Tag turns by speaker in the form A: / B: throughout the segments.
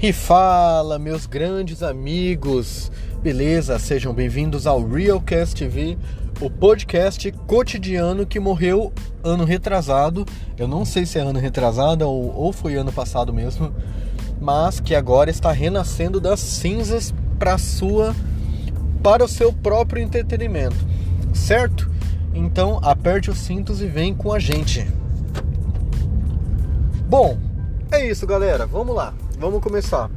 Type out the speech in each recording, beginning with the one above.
A: E fala, meus grandes amigos, beleza? Sejam bem-vindos ao Realcast TV, o podcast cotidiano que morreu ano retrasado. Eu não sei se é ano retrasado ou, ou foi ano passado mesmo, mas que agora está renascendo das cinzas para sua, para o seu próprio entretenimento, certo? Então aperte os cintos e vem com a gente. Bom, é isso, galera. Vamos lá. Vamos começar.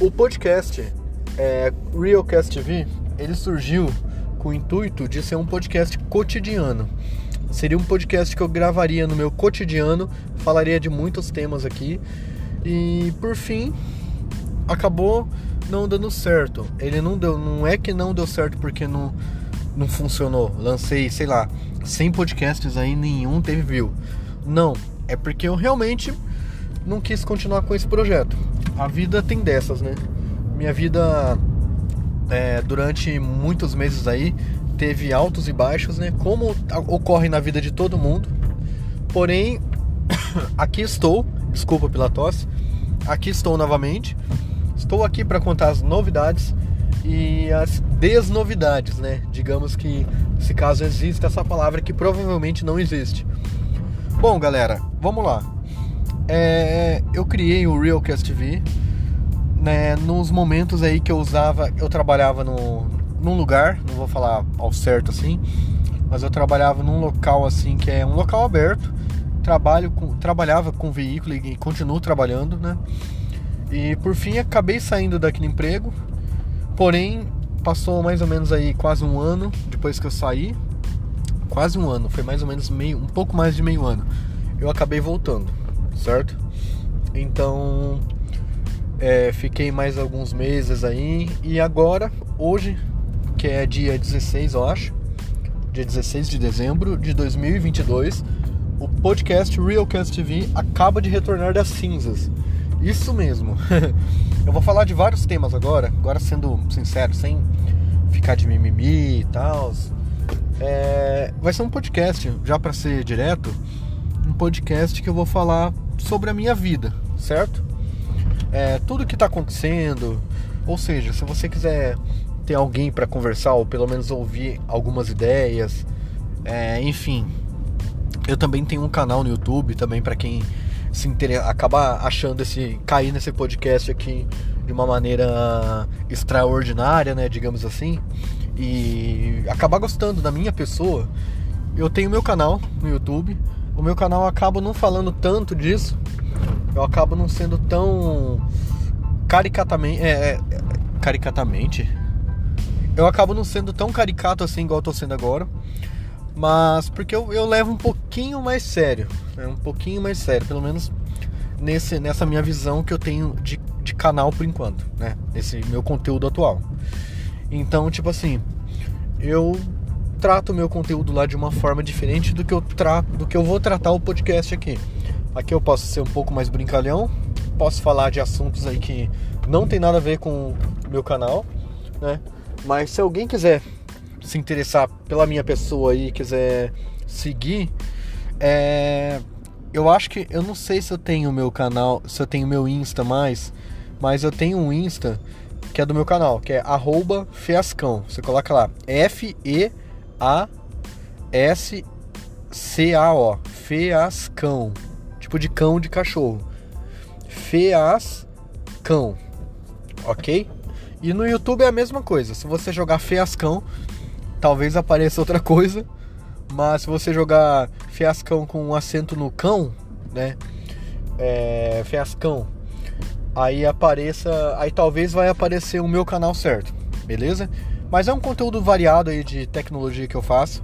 A: O podcast é, Realcast TV, ele surgiu com o intuito de ser um podcast cotidiano. Seria um podcast que eu gravaria no meu cotidiano, falaria de muitos temas aqui e por fim acabou não dando certo. Ele não deu, não é que não deu certo porque não não funcionou. Lancei, sei lá, 100 podcasts aí, nenhum teve view. Não, é porque eu realmente não quis continuar com esse projeto. A vida tem dessas, né? Minha vida é, durante muitos meses aí teve altos e baixos, né? Como ocorre na vida de todo mundo. Porém, aqui estou. Desculpa pela tosse. Aqui estou novamente. Estou aqui para contar as novidades e as desnovidades, né? Digamos que se caso exista essa palavra que provavelmente não existe. Bom, galera, vamos lá. É, eu criei o Realcast TV né, nos momentos aí que eu usava, eu trabalhava no, num lugar, não vou falar ao certo assim, mas eu trabalhava num local assim que é um local aberto, trabalho com, trabalhava com veículo e continuo trabalhando, né? E por fim acabei saindo daquele emprego, porém passou mais ou menos aí quase um ano depois que eu saí, quase um ano, foi mais ou menos meio, um pouco mais de meio ano, eu acabei voltando certo? Então é, fiquei mais alguns meses aí e agora, hoje, que é dia 16, eu acho, dia 16 de dezembro de 2022, o podcast Realcast TV acaba de retornar das cinzas. Isso mesmo. eu vou falar de vários temas agora, agora sendo sincero, sem ficar de mimimi e tal. É, vai ser um podcast, já para ser direto, um podcast que eu vou falar sobre a minha vida, certo? É, tudo que está acontecendo, ou seja, se você quiser ter alguém para conversar ou pelo menos ouvir algumas ideias, é, enfim, eu também tenho um canal no YouTube também para quem se interessa, acaba achando esse cair nesse podcast aqui de uma maneira extraordinária, né, digamos assim, e acabar gostando da minha pessoa. Eu tenho meu canal no YouTube o meu canal acaba não falando tanto disso. Eu acabo não sendo tão caricatamente. É, é, caricatamente. Eu acabo não sendo tão caricato assim igual eu tô sendo agora. Mas porque eu, eu levo um pouquinho mais sério. Né? Um pouquinho mais sério, pelo menos nesse, nessa minha visão que eu tenho de, de canal por enquanto, né? Nesse meu conteúdo atual. Então, tipo assim, eu trato o meu conteúdo lá de uma forma diferente do que eu trato, do que eu vou tratar o podcast aqui. Aqui eu posso ser um pouco mais brincalhão, posso falar de assuntos aí que não tem nada a ver com o meu canal, né? Mas se alguém quiser se interessar pela minha pessoa e quiser seguir, é... eu acho que eu não sei se eu tenho meu canal, se eu tenho meu Insta mais, mas eu tenho um Insta que é do meu canal, que é @fiascão. Você coloca lá F E a S C A O, Feascão, tipo de cão de cachorro. Feascão. OK? E no YouTube é a mesma coisa. Se você jogar Feascão, talvez apareça outra coisa, mas se você jogar Fiascão com um acento no cão, né? É, fiascão. Aí apareça, aí talvez vai aparecer o meu canal certo, beleza? Mas é um conteúdo variado aí de tecnologia que eu faço.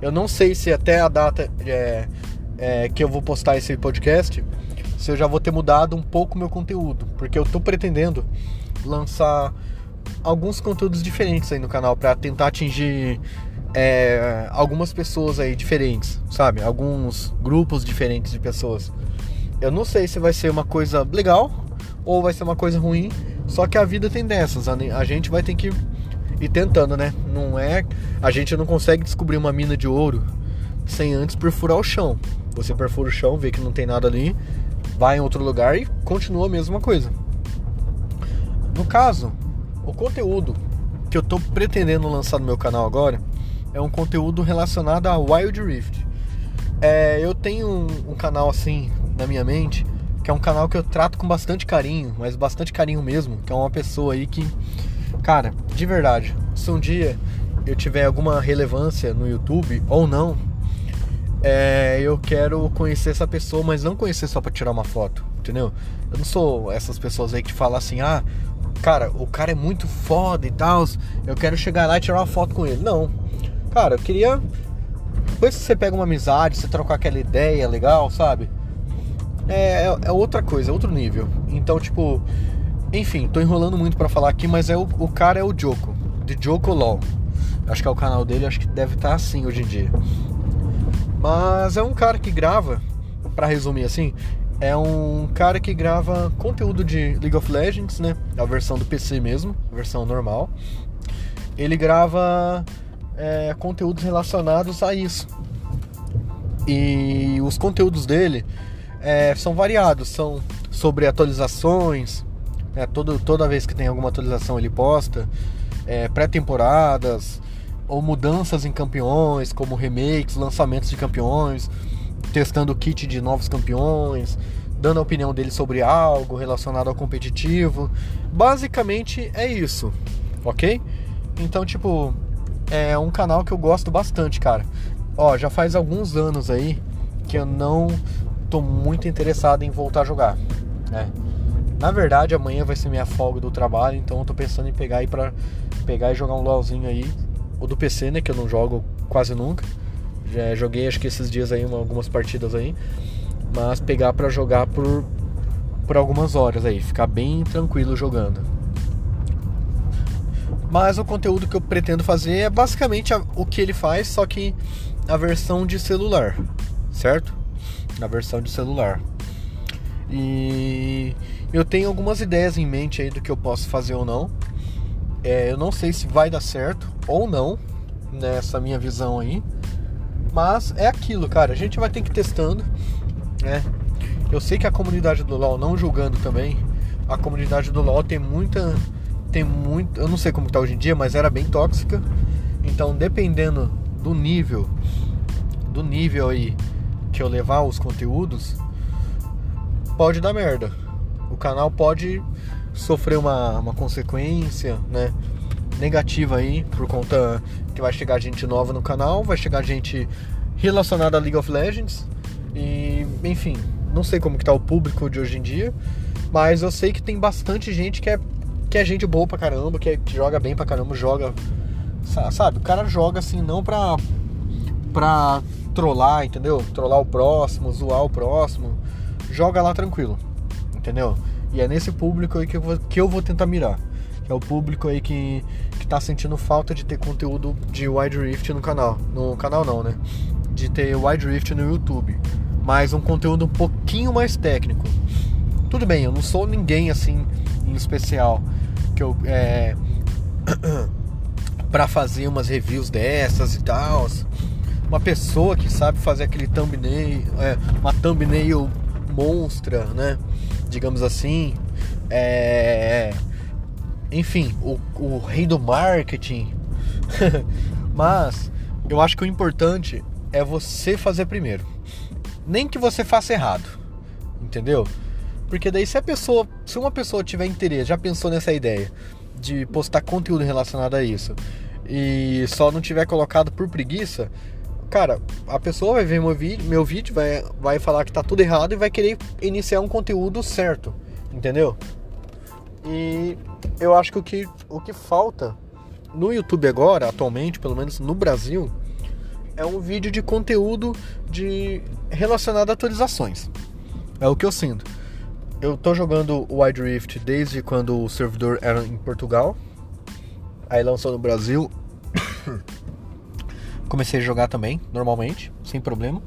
A: Eu não sei se até a data é, é, que eu vou postar esse podcast, se eu já vou ter mudado um pouco meu conteúdo, porque eu tô pretendendo lançar alguns conteúdos diferentes aí no canal para tentar atingir é, algumas pessoas aí diferentes, sabe? Alguns grupos diferentes de pessoas. Eu não sei se vai ser uma coisa legal ou vai ser uma coisa ruim, só que a vida tem dessas. A gente vai ter que e tentando, né? Não é. A gente não consegue descobrir uma mina de ouro sem antes perfurar o chão. Você perfura o chão, vê que não tem nada ali, vai em outro lugar e continua a mesma coisa. no caso, o conteúdo que eu tô pretendendo lançar no meu canal agora é um conteúdo relacionado a Wild Rift. É, eu tenho um, um canal assim na minha mente que é um canal que eu trato com bastante carinho, mas bastante carinho mesmo, que é uma pessoa aí que, cara, de verdade, se um dia eu tiver alguma relevância no YouTube ou não, é, eu quero conhecer essa pessoa, mas não conhecer só para tirar uma foto, entendeu? Eu não sou essas pessoas aí que falam assim, ah, cara, o cara é muito foda e tal, eu quero chegar lá e tirar uma foto com ele. Não, cara, eu queria. Depois que você pega uma amizade, você trocar aquela ideia legal, sabe? é, é, é outra coisa, é outro nível. Então, tipo, enfim, tô enrolando muito para falar aqui, mas é o, o cara é o Joko, de Joko LOL. Acho que é o canal dele, acho que deve estar tá assim hoje em dia. Mas é um cara que grava, para resumir assim, é um cara que grava conteúdo de League of Legends, né? A versão do PC mesmo, versão normal. Ele grava é, conteúdos relacionados a isso. E os conteúdos dele é, são variados, são sobre atualizações, né, todo, toda vez que tem alguma atualização ele posta, é, pré-temporadas ou mudanças em campeões, como remakes, lançamentos de campeões, testando o kit de novos campeões, dando a opinião dele sobre algo relacionado ao competitivo. Basicamente é isso, ok? Então, tipo, é um canal que eu gosto bastante, cara. Ó, já faz alguns anos aí que eu não tô muito interessado em voltar a jogar, né? Na verdade, amanhã vai ser minha folga do trabalho, então eu tô pensando em pegar aí para pegar e jogar um LoLzinho aí, o do PC, né, que eu não jogo quase nunca. Já joguei acho que esses dias aí uma, algumas partidas aí, mas pegar para jogar por por algumas horas aí, ficar bem tranquilo jogando. Mas o conteúdo que eu pretendo fazer é basicamente o que ele faz, só que a versão de celular, certo? na versão de celular. E eu tenho algumas ideias em mente aí do que eu posso fazer ou não. É, eu não sei se vai dar certo ou não nessa minha visão aí. Mas é aquilo, cara. A gente vai ter que ir testando, né? Eu sei que a comunidade do LoL, não julgando também, a comunidade do LoL tem muita. Tem muito. Eu não sei como tá hoje em dia, mas era bem tóxica. Então, dependendo do nível. Do nível aí que eu levar os conteúdos, pode dar merda. O canal pode sofrer uma, uma consequência, né? Negativa aí, por conta que vai chegar gente nova no canal, vai chegar gente relacionada a League of Legends. E, enfim, não sei como que tá o público de hoje em dia, mas eu sei que tem bastante gente que é, que é gente boa pra caramba, que, é, que joga bem pra caramba, joga. Sabe, o cara joga assim, não pra. pra trollar, entendeu? Trollar o próximo, zoar o próximo. Joga lá tranquilo, entendeu? E é nesse público aí que eu vou, que eu vou tentar mirar. Que é o público aí que, que tá sentindo falta de ter conteúdo de Wide Rift no canal. No canal não, né? De ter Wide Rift no YouTube. Mas um conteúdo um pouquinho mais técnico. Tudo bem, eu não sou ninguém assim em especial que eu é para fazer umas reviews dessas e tal uma pessoa que sabe fazer aquele thumbnail, é, uma thumbnail monstra, né? Digamos assim. É, enfim, o, o rei do marketing. Mas eu acho que o importante é você fazer primeiro. Nem que você faça errado. Entendeu? Porque daí se a pessoa, se uma pessoa tiver interesse, já pensou nessa ideia de postar conteúdo relacionado a isso e só não tiver colocado por preguiça, cara, a pessoa vai ver meu vídeo, meu vídeo vai, vai falar que tá tudo errado e vai querer iniciar um conteúdo certo, entendeu? E eu acho que o que, o que falta no YouTube agora, atualmente, pelo menos no Brasil, é um vídeo de conteúdo de relacionado a atualizações. É o que eu sinto. Eu tô jogando o Wide Rift desde quando o servidor era em Portugal. Aí lançou no Brasil. comecei a jogar também, normalmente, sem problema.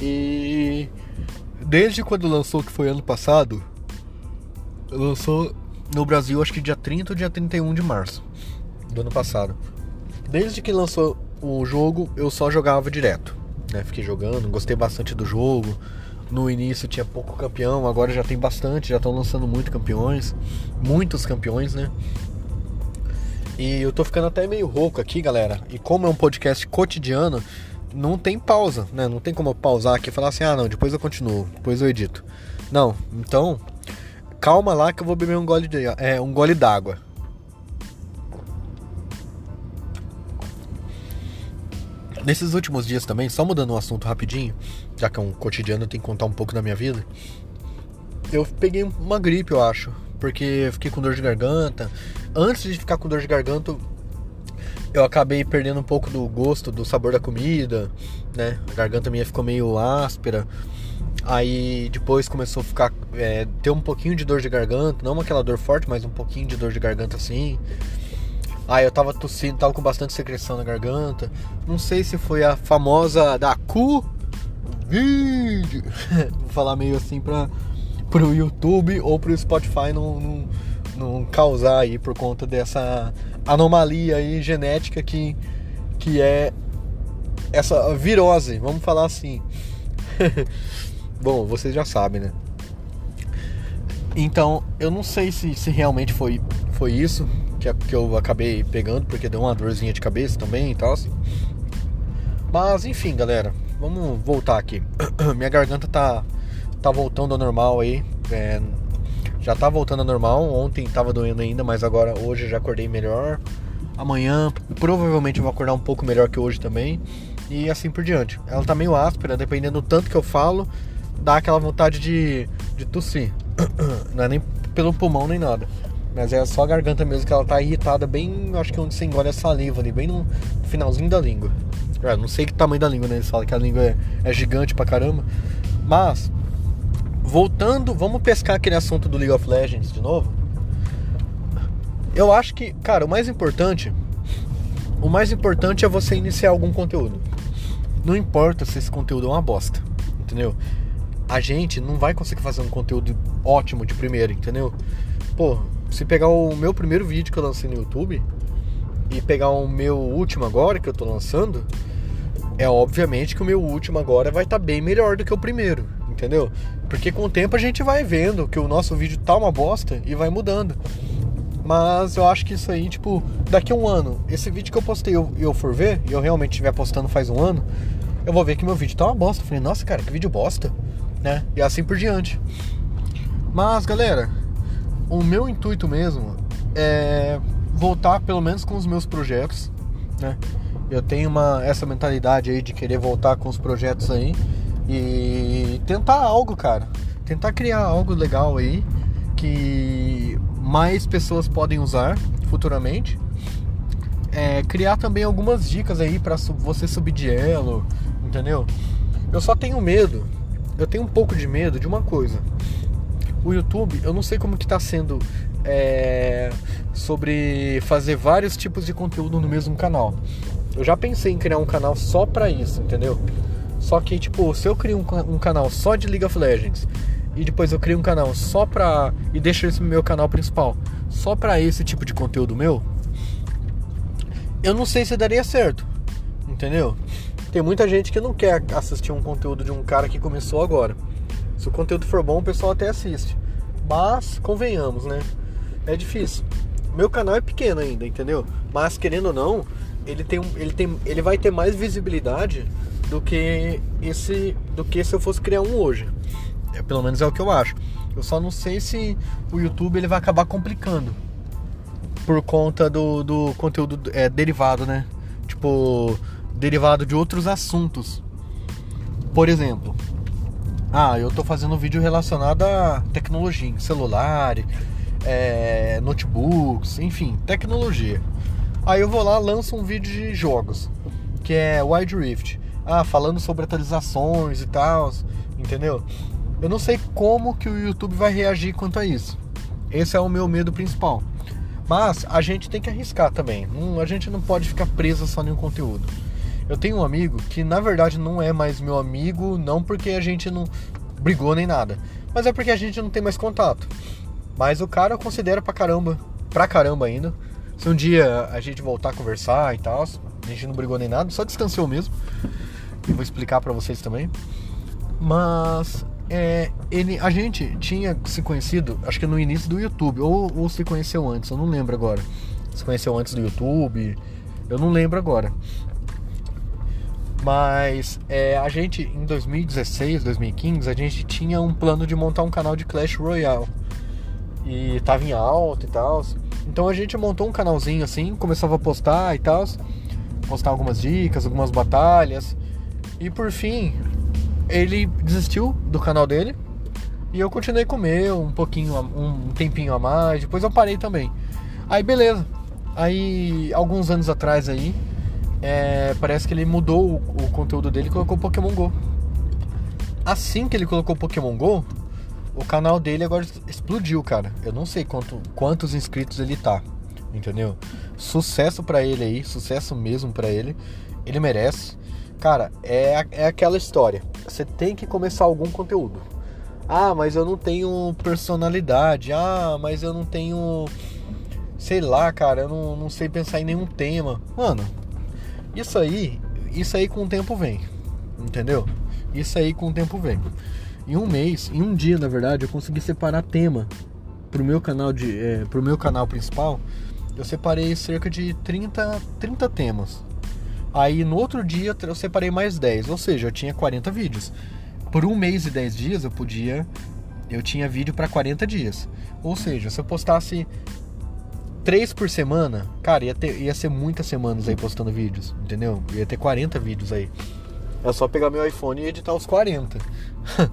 A: E desde quando lançou, que foi ano passado, lançou no Brasil acho que dia 30 ou dia 31 de março do ano passado. Desde que lançou o jogo, eu só jogava direto. Né? Fiquei jogando, gostei bastante do jogo. no início tinha pouco campeão, agora já tem bastante, já estão lançando muito campeões, muitos campeões, né? E eu tô ficando até meio rouco aqui, galera. E como é um podcast cotidiano, não tem pausa, né? Não tem como eu pausar aqui e falar assim: "Ah, não, depois eu continuo, depois eu edito". Não. Então, calma lá que eu vou beber um gole de é, um gole d'água. Nesses últimos dias também, só mudando um assunto rapidinho, já que é um cotidiano, eu tenho que contar um pouco da minha vida. Eu peguei uma gripe, eu acho, porque fiquei com dor de garganta. Antes de ficar com dor de garganta, eu acabei perdendo um pouco do gosto, do sabor da comida, né? A garganta minha ficou meio áspera. Aí depois começou a ficar. É, ter um pouquinho de dor de garganta, não aquela dor forte, mas um pouquinho de dor de garganta assim. Aí eu tava tossindo, tava com bastante secreção na garganta. Não sei se foi a famosa da vídeo. Vou falar meio assim pra, pro YouTube ou pro Spotify não, não, não causar aí por conta dessa anomalia aí genética que, que é essa virose, vamos falar assim. Bom, vocês já sabem, né? Então, eu não sei se, se realmente foi, foi isso que, que eu acabei pegando, porque deu uma dorzinha de cabeça também e tal. Mas, enfim, galera, vamos voltar aqui. Minha garganta tá, tá voltando ao normal aí. É, já tá voltando ao normal. Ontem tava doendo ainda, mas agora hoje já acordei melhor. Amanhã provavelmente eu vou acordar um pouco melhor que hoje também. E assim por diante. Ela tá meio áspera, dependendo do tanto que eu falo, dá aquela vontade de, de tossir. Não é nem pelo pulmão nem nada. Mas é só a garganta mesmo que ela tá irritada bem, acho que onde você engole a saliva ali, bem no finalzinho da língua. É, não sei que tamanho da língua, né? Eles falam que a língua é, é gigante pra caramba. Mas, voltando, vamos pescar aquele assunto do League of Legends de novo. Eu acho que, cara, o mais importante, o mais importante é você iniciar algum conteúdo. Não importa se esse conteúdo é uma bosta, entendeu? A gente não vai conseguir fazer um conteúdo ótimo de primeira, entendeu? Pô, se pegar o meu primeiro vídeo que eu lancei no YouTube e pegar o meu último agora que eu tô lançando, é obviamente que o meu último agora vai estar tá bem melhor do que o primeiro, entendeu? Porque com o tempo a gente vai vendo que o nosso vídeo tá uma bosta e vai mudando. Mas eu acho que isso aí, tipo, daqui a um ano, esse vídeo que eu postei eu, eu for ver, e eu realmente estiver postando faz um ano, eu vou ver que meu vídeo tá uma bosta. Eu falei, nossa, cara, que vídeo bosta, né? E assim por diante. Mas, galera, o meu intuito mesmo é voltar pelo menos com os meus projetos, né? Eu tenho uma essa mentalidade aí de querer voltar com os projetos aí e tentar algo, cara. Tentar criar algo legal aí que mais pessoas podem usar futuramente. É, criar também algumas dicas aí para você subir de elo, entendeu? Eu só tenho medo, eu tenho um pouco de medo de uma coisa o YouTube, eu não sei como que tá sendo é, sobre fazer vários tipos de conteúdo no mesmo canal. Eu já pensei em criar um canal só pra isso, entendeu? Só que, tipo, se eu crio um, um canal só de League of Legends e depois eu crio um canal só pra. e deixo esse meu canal principal só pra esse tipo de conteúdo meu, eu não sei se daria certo, entendeu? Tem muita gente que não quer assistir um conteúdo de um cara que começou agora. Se o conteúdo for bom, o pessoal até assiste. Mas, convenhamos, né? É difícil. Meu canal é pequeno ainda, entendeu? Mas querendo ou não, ele tem, ele tem, ele vai ter mais visibilidade do que esse, do que se eu fosse criar um hoje. É, pelo menos é o que eu acho. Eu só não sei se o YouTube ele vai acabar complicando por conta do, do conteúdo é, derivado, né? Tipo, derivado de outros assuntos. Por exemplo, ah, eu tô fazendo um vídeo relacionado a tecnologia, celular, é, notebooks, enfim, tecnologia. Aí eu vou lá, lanço um vídeo de jogos, que é Wide Rift. Ah, falando sobre atualizações e tal, entendeu? Eu não sei como que o YouTube vai reagir quanto a isso. Esse é o meu medo principal. Mas a gente tem que arriscar também. a gente não pode ficar preso só em um conteúdo. Eu tenho um amigo que na verdade não é mais meu amigo, não porque a gente não brigou nem nada, mas é porque a gente não tem mais contato. Mas o cara eu considero pra caramba, pra caramba ainda. Se um dia a gente voltar a conversar e tal, a gente não brigou nem nada, só distanciou mesmo. E vou explicar para vocês também. Mas é, ele, a gente tinha se conhecido, acho que no início do YouTube, ou, ou se conheceu antes, eu não lembro agora. Se conheceu antes do YouTube, eu não lembro agora. Mas é, a gente, em 2016, 2015, a gente tinha um plano de montar um canal de Clash Royale. E tava em alta e tal. Então a gente montou um canalzinho assim, começava a postar e tal. Postar algumas dicas, algumas batalhas. E por fim, ele desistiu do canal dele. E eu continuei com o meu, um pouquinho, um tempinho a mais. Depois eu parei também. Aí beleza. Aí, alguns anos atrás aí, é, parece que ele mudou o, o conteúdo dele e colocou Pokémon GO. Assim que ele colocou Pokémon GO, o canal dele agora explodiu, cara. Eu não sei quanto, quantos inscritos ele tá, entendeu? Sucesso para ele aí, sucesso mesmo para ele. Ele merece. Cara, é, é aquela história. Você tem que começar algum conteúdo. Ah, mas eu não tenho personalidade. Ah, mas eu não tenho. Sei lá, cara, eu não, não sei pensar em nenhum tema. Mano, isso aí, isso aí com o tempo vem, entendeu? Isso aí com o tempo vem. Em um mês, em um dia, na verdade, eu consegui separar tema pro meu canal de, é, pro meu canal principal. Eu separei cerca de 30, 30 temas. Aí no outro dia eu separei mais 10, ou seja, eu tinha 40 vídeos. Por um mês e 10 dias eu podia. Eu tinha vídeo para 40 dias. Ou seja, se eu postasse três por semana, cara, ia, ter, ia ser muitas semanas aí postando vídeos, entendeu? Ia ter 40 vídeos aí. É só pegar meu iPhone e editar os 40.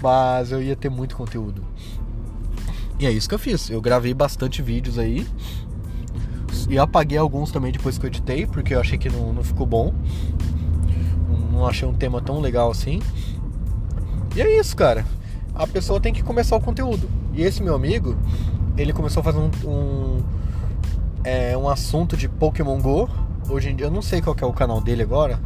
A: Mas eu ia ter muito conteúdo. E é isso que eu fiz. Eu gravei bastante vídeos aí. E apaguei alguns também depois que eu editei, porque eu achei que não, não ficou bom. Não achei um tema tão legal assim. E é isso, cara. A pessoa tem que começar o conteúdo. E esse meu amigo, ele começou a fazer um, um é um assunto de Pokémon Go. Hoje em dia, eu não sei qual é o canal dele agora.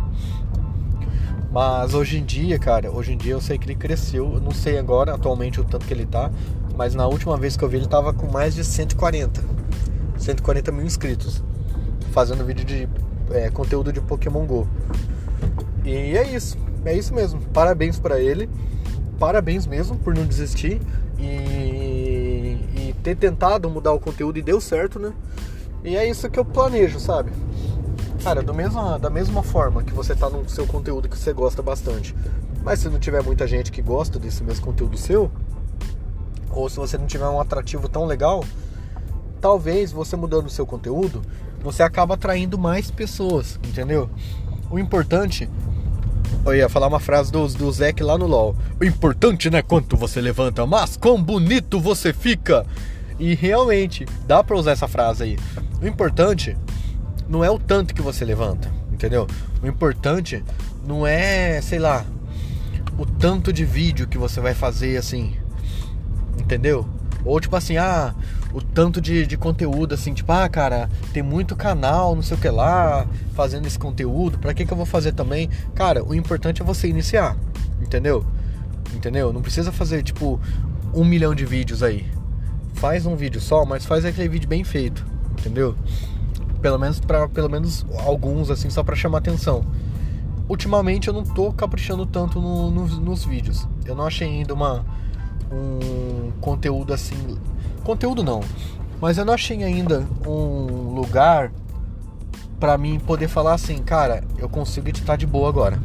A: Mas hoje em dia, cara, hoje em dia eu sei que ele cresceu. Eu não sei agora, atualmente, o tanto que ele tá. Mas na última vez que eu vi, ele tava com mais de 140. 140 mil inscritos. Fazendo vídeo de é, conteúdo de Pokémon Go. E é isso. É isso mesmo. Parabéns para ele. Parabéns mesmo por não desistir. E, e ter tentado mudar o conteúdo e deu certo, né? E é isso que eu planejo, sabe? Cara, do mesmo, da mesma forma que você tá no seu conteúdo que você gosta bastante, mas se não tiver muita gente que gosta desse mesmo conteúdo seu, ou se você não tiver um atrativo tão legal, talvez você mudando o seu conteúdo, você acaba atraindo mais pessoas, entendeu? O importante. Eu ia falar uma frase do, do Zeke lá no LOL. O importante não é quanto você levanta, mas quão bonito você fica. E realmente, dá pra usar essa frase aí. O importante não é o tanto que você levanta, entendeu? O importante não é, sei lá, o tanto de vídeo que você vai fazer assim, entendeu? Ou tipo assim, ah, o tanto de, de conteúdo, assim, tipo, ah, cara, tem muito canal, não sei o que lá, fazendo esse conteúdo, pra que, que eu vou fazer também? Cara, o importante é você iniciar, entendeu? Entendeu? Não precisa fazer, tipo, um milhão de vídeos aí. Faz um vídeo só, mas faz aquele vídeo bem feito entendeu? Pelo menos para pelo menos alguns assim só para chamar atenção. Ultimamente eu não tô caprichando tanto no, no, nos vídeos. Eu não achei ainda uma um conteúdo assim, conteúdo não, mas eu não achei ainda um lugar para mim poder falar assim, cara, eu consigo editar de boa agora.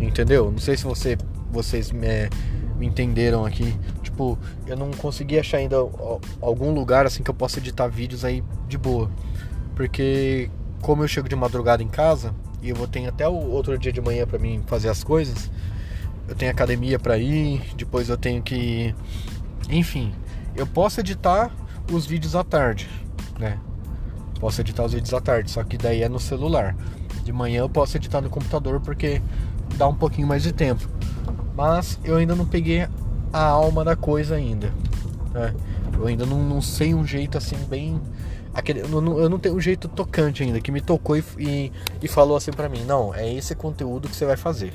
A: Entendeu? Não sei se você vocês me, me entenderam aqui. Tipo, eu não consegui achar ainda algum lugar assim que eu possa editar vídeos aí de boa. Porque como eu chego de madrugada em casa e eu vou ter até o outro dia de manhã para mim fazer as coisas, eu tenho academia para ir, depois eu tenho que enfim, eu posso editar os vídeos à tarde, né? Posso editar os vídeos à tarde, só que daí é no celular. De manhã eu posso editar no computador porque dá um pouquinho mais de tempo mas eu ainda não peguei a alma da coisa ainda. Né? Eu ainda não, não, sei um jeito assim bem. Aquele, eu, não, eu não tenho um jeito tocante ainda, que me tocou e, e, e falou assim para mim: não, é esse conteúdo que você vai fazer.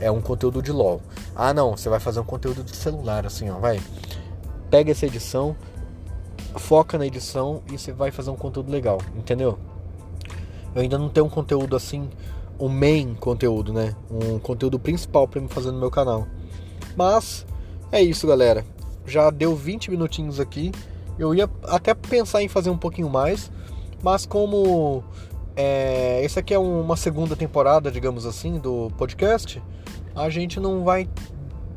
A: É um conteúdo de LOL. Ah, não, você vai fazer um conteúdo de celular, assim, ó, vai. Pega essa edição, foca na edição e você vai fazer um conteúdo legal, entendeu? Eu ainda não tenho um conteúdo assim o main conteúdo, né? Um conteúdo principal para me fazer no meu canal. Mas é isso, galera. Já deu 20 minutinhos aqui. Eu ia até pensar em fazer um pouquinho mais, mas como é, esse aqui é uma segunda temporada, digamos assim, do podcast, a gente não vai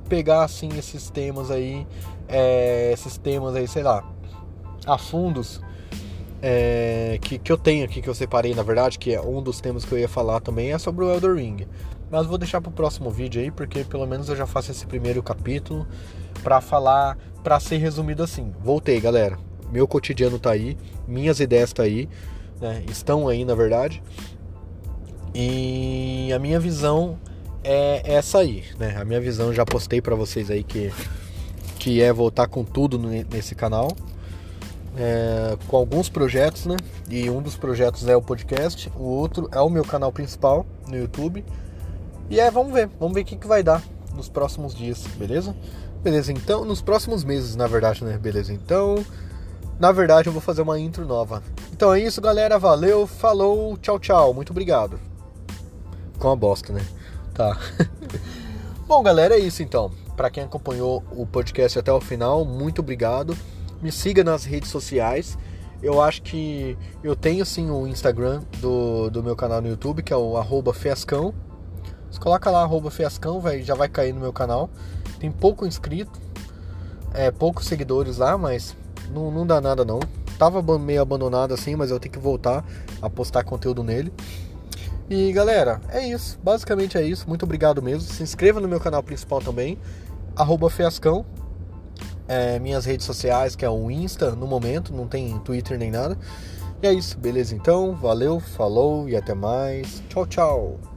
A: pegar assim esses temas aí, é, esses temas aí, sei lá, a fundos é, que, que eu tenho aqui, que eu separei na verdade, que é um dos temas que eu ia falar também, é sobre o Elder Ring. Mas vou deixar pro próximo vídeo aí, porque pelo menos eu já faço esse primeiro capítulo para falar, para ser resumido assim. Voltei, galera. Meu cotidiano tá aí, minhas ideias tá aí, né? Estão aí, na verdade. E a minha visão é essa aí, né? A minha visão já postei para vocês aí que que é voltar com tudo nesse canal. É, com alguns projetos, né? E um dos projetos é o podcast, o outro é o meu canal principal no YouTube. E é, vamos ver, vamos ver o que, que vai dar nos próximos dias, beleza? Beleza, então, nos próximos meses, na verdade, né? Beleza, então, na verdade, eu vou fazer uma intro nova. Então é isso, galera. Valeu, falou, tchau, tchau. Muito obrigado. Com a bosta, né? Tá. Bom, galera, é isso então. Para quem acompanhou o podcast até o final, muito obrigado. Me siga nas redes sociais. Eu acho que eu tenho sim o Instagram do, do meu canal no YouTube, que é o Fiascão. Você coloca lá Fiascão, vai, já vai cair no meu canal. Tem pouco inscrito, é, poucos seguidores lá, mas não, não dá nada não. Tava meio abandonado assim, mas eu tenho que voltar a postar conteúdo nele. E galera, é isso. Basicamente é isso. Muito obrigado mesmo. Se inscreva no meu canal principal também, Fiascão. É, minhas redes sociais, que é o Insta no momento, não tem Twitter nem nada. E é isso, beleza então? Valeu, falou e até mais. Tchau, tchau.